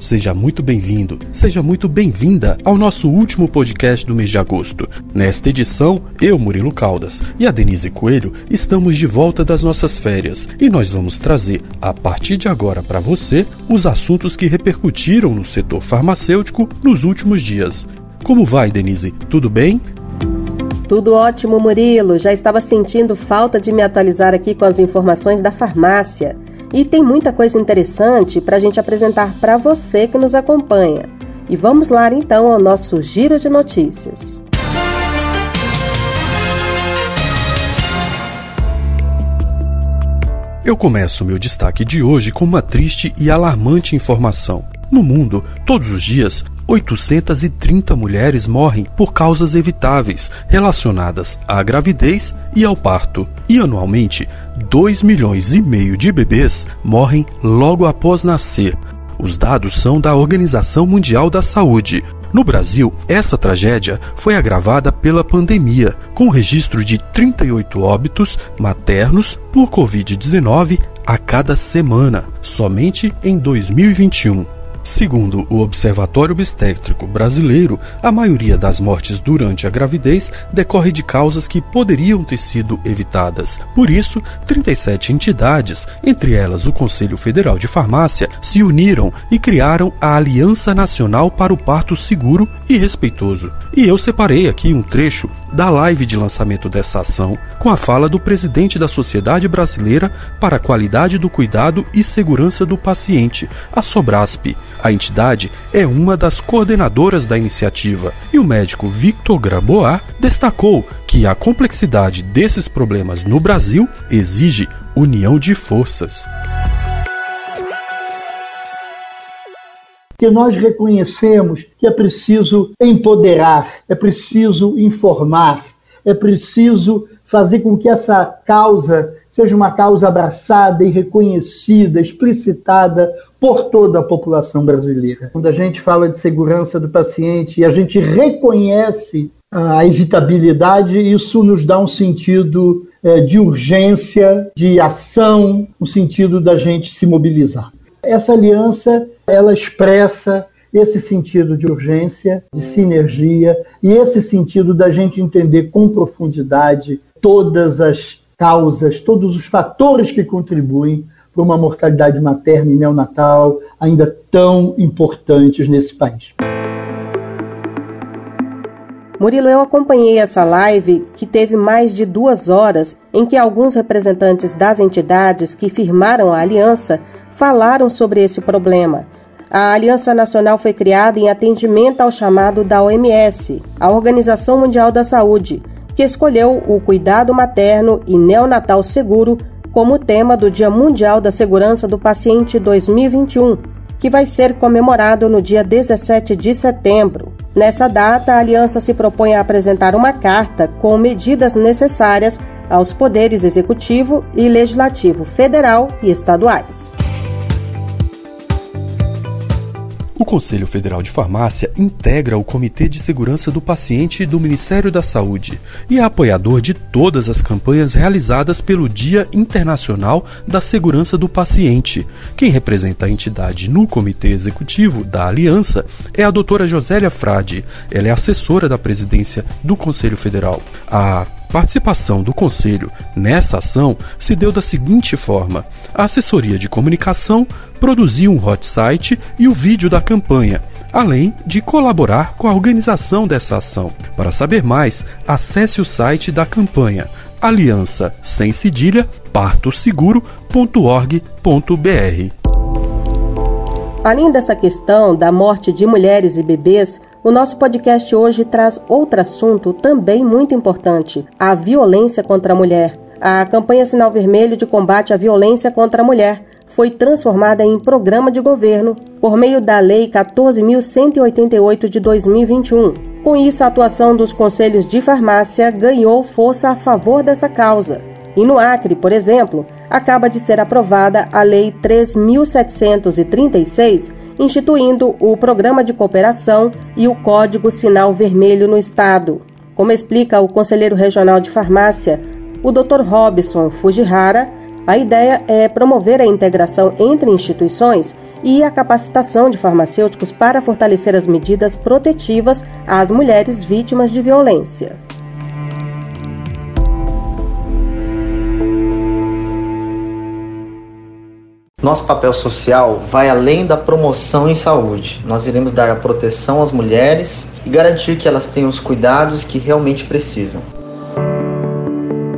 seja muito bem-vindo, seja muito bem-vinda ao nosso último podcast do mês de agosto. Nesta edição, eu, Murilo Caldas, e a Denise Coelho estamos de volta das nossas férias e nós vamos trazer, a partir de agora para você, os assuntos que repercutiram no setor farmacêutico nos últimos dias. Como vai, Denise? Tudo bem? Tudo ótimo, Murilo. Já estava sentindo falta de me atualizar aqui com as informações da farmácia. E tem muita coisa interessante para a gente apresentar para você que nos acompanha. E vamos lá então ao nosso giro de notícias. Eu começo meu destaque de hoje com uma triste e alarmante informação. No mundo, todos os dias, 830 mulheres morrem por causas evitáveis relacionadas à gravidez e ao parto. E anualmente, 2 milhões e meio de bebês morrem logo após nascer. Os dados são da Organização Mundial da Saúde. No Brasil, essa tragédia foi agravada pela pandemia, com registro de 38 óbitos maternos por Covid-19 a cada semana, somente em 2021. Segundo o Observatório Obstétrico Brasileiro, a maioria das mortes durante a gravidez decorre de causas que poderiam ter sido evitadas. Por isso, 37 entidades, entre elas o Conselho Federal de Farmácia, se uniram e criaram a Aliança Nacional para o Parto Seguro e Respeitoso. E eu separei aqui um trecho da live de lançamento dessa ação com a fala do presidente da Sociedade Brasileira para a Qualidade do Cuidado e Segurança do Paciente, a Sobrasp. A entidade é uma das coordenadoras da iniciativa e o médico Victor Grabois destacou que a complexidade desses problemas no Brasil exige união de forças. que nós reconhecemos que é preciso empoderar, é preciso informar, é preciso fazer com que essa causa seja uma causa abraçada e reconhecida, explicitada por toda a população brasileira. Quando a gente fala de segurança do paciente e a gente reconhece a evitabilidade, isso nos dá um sentido é, de urgência, de ação, um sentido da gente se mobilizar. Essa aliança, ela expressa esse sentido de urgência, de sinergia e esse sentido da gente entender com profundidade todas as causas, todos os fatores que contribuem para uma mortalidade materna e neonatal ainda tão importantes nesse país. Murilo, eu acompanhei essa live que teve mais de duas horas, em que alguns representantes das entidades que firmaram a aliança falaram sobre esse problema. A Aliança Nacional foi criada em atendimento ao chamado da OMS, a Organização Mundial da Saúde, que escolheu o cuidado materno e neonatal seguro como tema do Dia Mundial da Segurança do Paciente 2021, que vai ser comemorado no dia 17 de setembro. Nessa data, a aliança se propõe a apresentar uma carta com medidas necessárias aos poderes executivo e legislativo federal e estaduais. O Conselho Federal de Farmácia integra o Comitê de Segurança do Paciente do Ministério da Saúde e é apoiador de todas as campanhas realizadas pelo Dia Internacional da Segurança do Paciente. Quem representa a entidade no Comitê Executivo da Aliança é a doutora Josélia Frade. Ela é assessora da presidência do Conselho Federal. A participação do Conselho nessa ação se deu da seguinte forma: a assessoria de comunicação produziu um hot site e o vídeo da campanha, além de colaborar com a organização dessa ação. Para saber mais, acesse o site da campanha aliança sem cedilha partoseguro.org.br. Além dessa questão da morte de mulheres e bebês, o nosso podcast hoje traz outro assunto também muito importante: a violência contra a mulher. A campanha Sinal Vermelho de combate à violência contra a mulher foi transformada em programa de governo por meio da Lei 14.188 de 2021. Com isso, a atuação dos conselhos de farmácia ganhou força a favor dessa causa. E no Acre, por exemplo, acaba de ser aprovada a Lei 3.736, instituindo o Programa de Cooperação e o Código Sinal Vermelho no Estado. Como explica o conselheiro regional de farmácia, o Dr. Robson Fujihara, a ideia é promover a integração entre instituições e a capacitação de farmacêuticos para fortalecer as medidas protetivas às mulheres vítimas de violência. Nosso papel social vai além da promoção em saúde. Nós iremos dar a proteção às mulheres e garantir que elas tenham os cuidados que realmente precisam.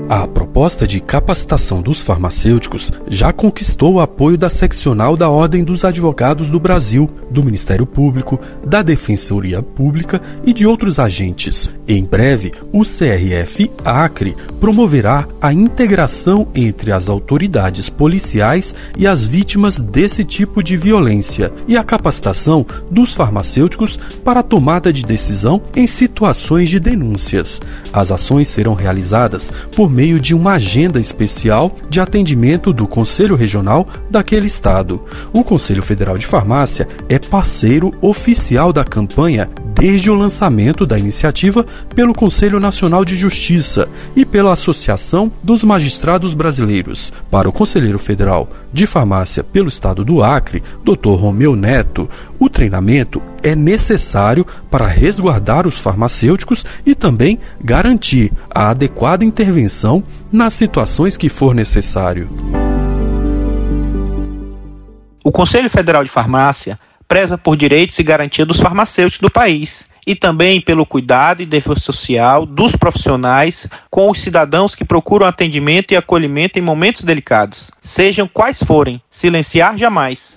A proposta de capacitação dos farmacêuticos já conquistou o apoio da seccional da Ordem dos Advogados do Brasil, do Ministério Público, da Defensoria Pública e de outros agentes. Em breve, o CRF Acre promoverá a integração entre as autoridades policiais e as vítimas desse tipo de violência e a capacitação dos farmacêuticos para a tomada de decisão em situações de denúncias. As ações serão realizadas por meio meio de uma agenda especial de atendimento do Conselho Regional daquele estado. O Conselho Federal de Farmácia é parceiro oficial da campanha desde o lançamento da iniciativa pelo Conselho Nacional de Justiça e pela Associação dos Magistrados Brasileiros. Para o Conselheiro Federal de Farmácia pelo Estado do Acre, Dr. Romeu Neto, o treinamento é necessário para resguardar os farmacêuticos e também garantir a adequada intervenção nas situações que for necessário. O Conselho Federal de Farmácia preza por direitos e garantia dos farmacêuticos do país e também pelo cuidado e defesa social dos profissionais com os cidadãos que procuram atendimento e acolhimento em momentos delicados, sejam quais forem, silenciar jamais.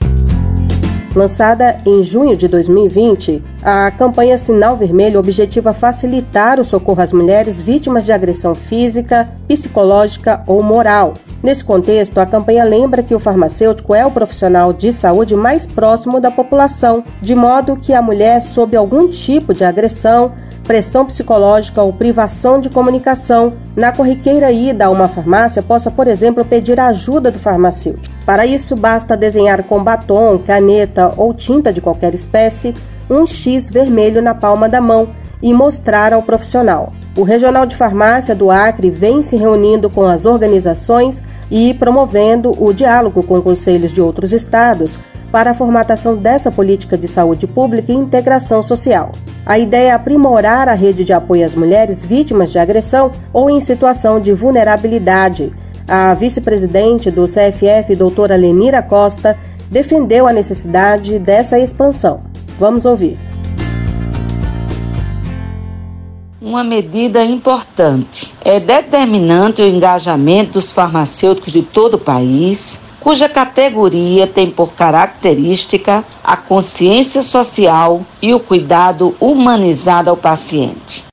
Lançada em junho de 2020, a campanha Sinal Vermelho objetiva facilitar o socorro às mulheres vítimas de agressão física, psicológica ou moral. Nesse contexto, a campanha lembra que o farmacêutico é o profissional de saúde mais próximo da população, de modo que a mulher sob algum tipo de agressão, pressão psicológica ou privação de comunicação, na corriqueira ida a uma farmácia possa, por exemplo, pedir a ajuda do farmacêutico. Para isso, basta desenhar com batom, caneta ou tinta de qualquer espécie um X vermelho na palma da mão e mostrar ao profissional. O Regional de Farmácia do Acre vem se reunindo com as organizações e promovendo o diálogo com conselhos de outros estados para a formatação dessa política de saúde pública e integração social. A ideia é aprimorar a rede de apoio às mulheres vítimas de agressão ou em situação de vulnerabilidade. A vice-presidente do CFF, doutora Lenira Costa, defendeu a necessidade dessa expansão. Vamos ouvir. Uma medida importante. É determinante o engajamento dos farmacêuticos de todo o país cuja categoria tem por característica a consciência social e o cuidado humanizado ao paciente.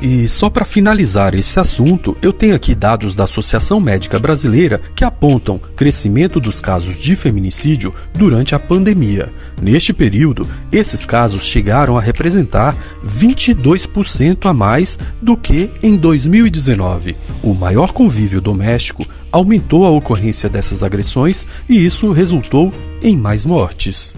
E só para finalizar esse assunto, eu tenho aqui dados da Associação Médica Brasileira que apontam crescimento dos casos de feminicídio durante a pandemia. Neste período, esses casos chegaram a representar 22% a mais do que em 2019. O maior convívio doméstico aumentou a ocorrência dessas agressões e isso resultou em mais mortes.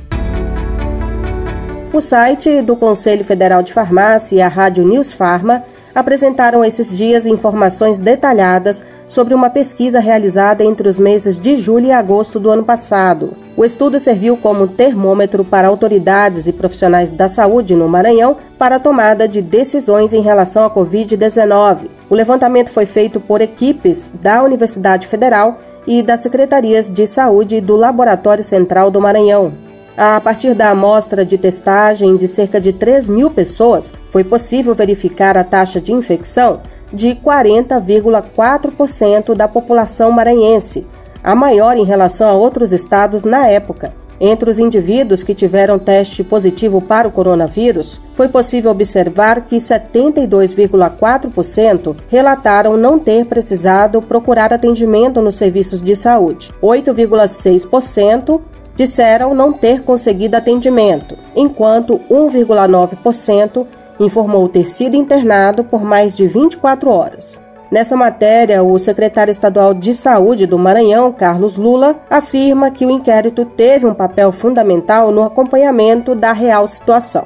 O site do Conselho Federal de Farmácia e a Rádio News Pharma apresentaram esses dias informações detalhadas sobre uma pesquisa realizada entre os meses de julho e agosto do ano passado. O estudo serviu como termômetro para autoridades e profissionais da saúde no Maranhão para a tomada de decisões em relação à Covid-19. O levantamento foi feito por equipes da Universidade Federal e das secretarias de saúde do Laboratório Central do Maranhão. A partir da amostra de testagem de cerca de 3 mil pessoas, foi possível verificar a taxa de infecção de 40,4% da população maranhense, a maior em relação a outros estados na época. Entre os indivíduos que tiveram teste positivo para o coronavírus, foi possível observar que 72,4% relataram não ter precisado procurar atendimento nos serviços de saúde. 8,6% disseram não ter conseguido atendimento, enquanto 1,9% informou ter sido internado por mais de 24 horas. Nessa matéria, o secretário estadual de Saúde do Maranhão, Carlos Lula, afirma que o inquérito teve um papel fundamental no acompanhamento da real situação.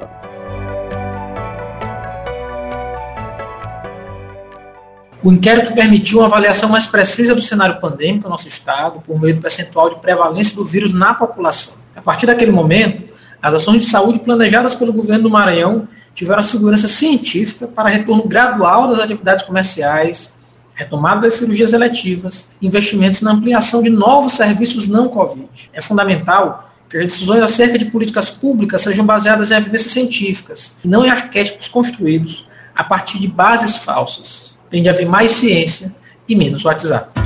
O inquérito permitiu uma avaliação mais precisa do cenário pandêmico no nosso estado, por meio do percentual de prevalência do vírus na população. A partir daquele momento, as ações de saúde planejadas pelo governo do Maranhão tiveram a segurança científica para retorno gradual das atividades comerciais, retomada das cirurgias eletivas, investimentos na ampliação de novos serviços não Covid. É fundamental que as decisões acerca de políticas públicas sejam baseadas em evidências científicas e não em arquétipos construídos a partir de bases falsas tem de haver mais ciência e menos WhatsApp.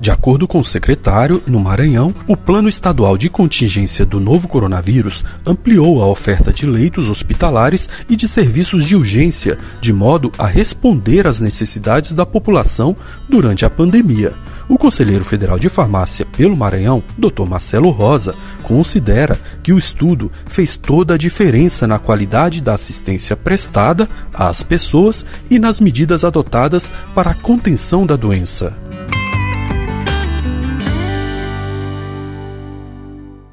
De acordo com o secretário, no Maranhão, o Plano Estadual de Contingência do novo coronavírus ampliou a oferta de leitos hospitalares e de serviços de urgência, de modo a responder às necessidades da população durante a pandemia. O conselheiro federal de farmácia pelo Maranhão, Dr. Marcelo Rosa, considera que o estudo fez toda a diferença na qualidade da assistência prestada às pessoas e nas medidas adotadas para a contenção da doença.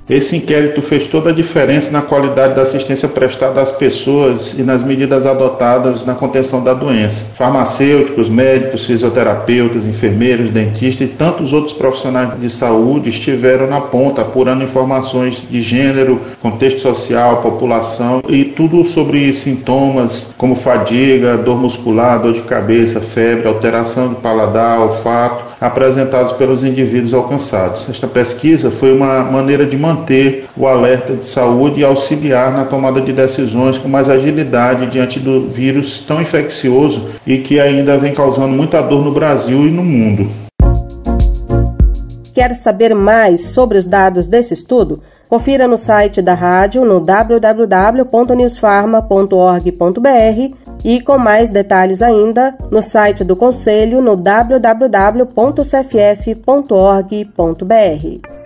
Esse inquérito fez toda a diferença na qualidade da assistência prestada às pessoas e nas medidas adotadas na contenção da doença. Farmacêuticos, médicos, fisioterapeutas, enfermeiros, dentistas e tantos outros profissionais de saúde estiveram na ponta apurando informações de gênero, contexto social, população e tudo sobre sintomas como fadiga, dor muscular, dor de cabeça, febre, alteração de paladar, olfato apresentados pelos indivíduos alcançados. Esta pesquisa foi uma maneira de manter o alerta de saúde e auxiliar na tomada de decisões com mais agilidade diante do vírus tão infeccioso e que ainda vem causando muita dor no Brasil e no mundo. Quer saber mais sobre os dados desse estudo? Confira no site da rádio no www.newsfarma.org.br e com mais detalhes ainda no site do Conselho no www.cff.org.br.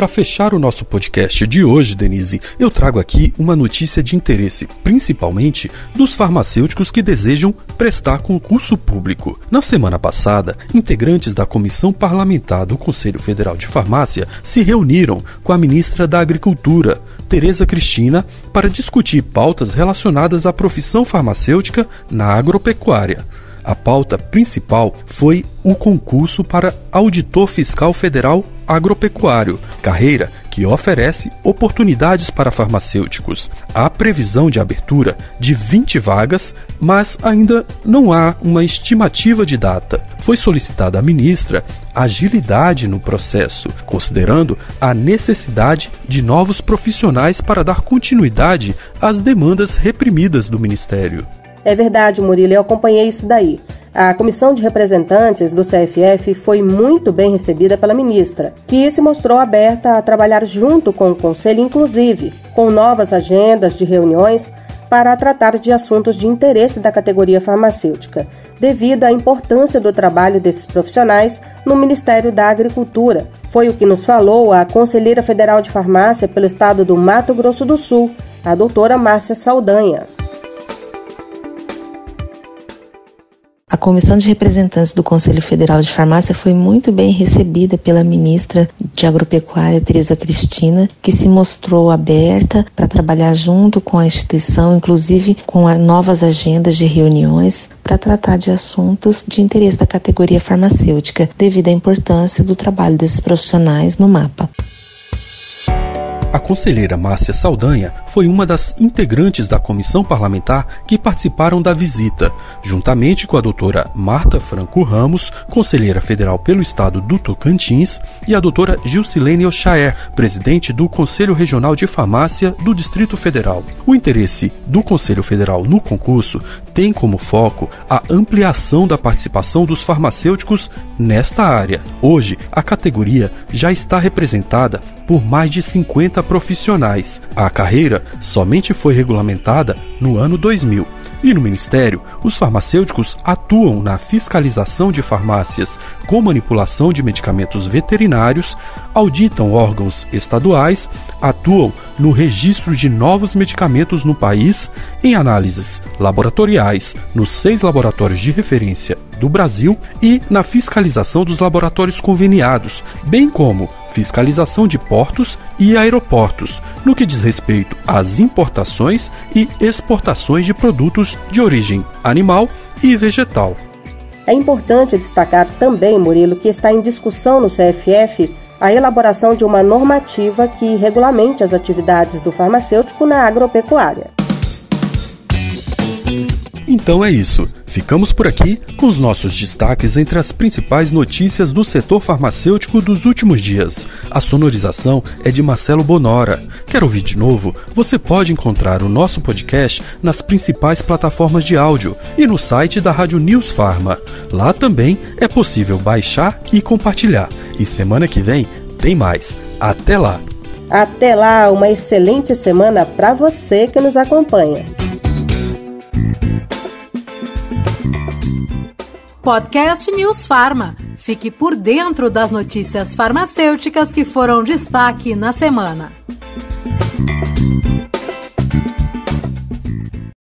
Para fechar o nosso podcast de hoje, Denise, eu trago aqui uma notícia de interesse, principalmente dos farmacêuticos que desejam prestar concurso público. Na semana passada, integrantes da Comissão Parlamentar do Conselho Federal de Farmácia se reuniram com a ministra da Agricultura, Tereza Cristina, para discutir pautas relacionadas à profissão farmacêutica na agropecuária. A pauta principal foi o concurso para Auditor Fiscal Federal Agropecuário, carreira que oferece oportunidades para farmacêuticos. Há previsão de abertura de 20 vagas, mas ainda não há uma estimativa de data. Foi solicitada à ministra agilidade no processo, considerando a necessidade de novos profissionais para dar continuidade às demandas reprimidas do Ministério. É verdade, Murilo, eu acompanhei isso daí. A comissão de representantes do CFF foi muito bem recebida pela ministra, que se mostrou aberta a trabalhar junto com o Conselho, inclusive, com novas agendas de reuniões para tratar de assuntos de interesse da categoria farmacêutica, devido à importância do trabalho desses profissionais no Ministério da Agricultura. Foi o que nos falou a conselheira federal de farmácia pelo estado do Mato Grosso do Sul, a doutora Márcia Saldanha. Comissão de representantes do Conselho Federal de Farmácia foi muito bem recebida pela ministra de Agropecuária, Tereza Cristina, que se mostrou aberta para trabalhar junto com a instituição, inclusive com novas agendas de reuniões para tratar de assuntos de interesse da categoria farmacêutica, devido à importância do trabalho desses profissionais no mapa. A conselheira Márcia Saldanha foi uma das integrantes da comissão parlamentar que participaram da visita, juntamente com a doutora Marta Franco Ramos, conselheira federal pelo estado do Tocantins, e a doutora Gilcilene Ochaer, presidente do Conselho Regional de Farmácia do Distrito Federal. O interesse do Conselho Federal no concurso tem como foco a ampliação da participação dos farmacêuticos nesta área. Hoje, a categoria já está representada por mais de 50 profissionais. A carreira somente foi regulamentada no ano 2000. E no Ministério, os farmacêuticos atuam na fiscalização de farmácias com manipulação de medicamentos veterinários, auditam órgãos estaduais, atuam no registro de novos medicamentos no país, em análises laboratoriais nos seis laboratórios de referência do Brasil e na fiscalização dos laboratórios conveniados, bem como fiscalização de portos e aeroportos, no que diz respeito às importações e exportações de produtos de origem animal e vegetal. É importante destacar também, Murilo, que está em discussão no CFF a elaboração de uma normativa que regulamente as atividades do farmacêutico na agropecuária. Então é isso. Ficamos por aqui com os nossos destaques entre as principais notícias do setor farmacêutico dos últimos dias. A sonorização é de Marcelo Bonora. Quer ouvir de novo? Você pode encontrar o nosso podcast nas principais plataformas de áudio e no site da Rádio News Farma. Lá também é possível baixar e compartilhar. E semana que vem tem mais. Até lá! Até lá, uma excelente semana para você que nos acompanha. Podcast News Farma. Fique por dentro das notícias farmacêuticas que foram destaque na semana.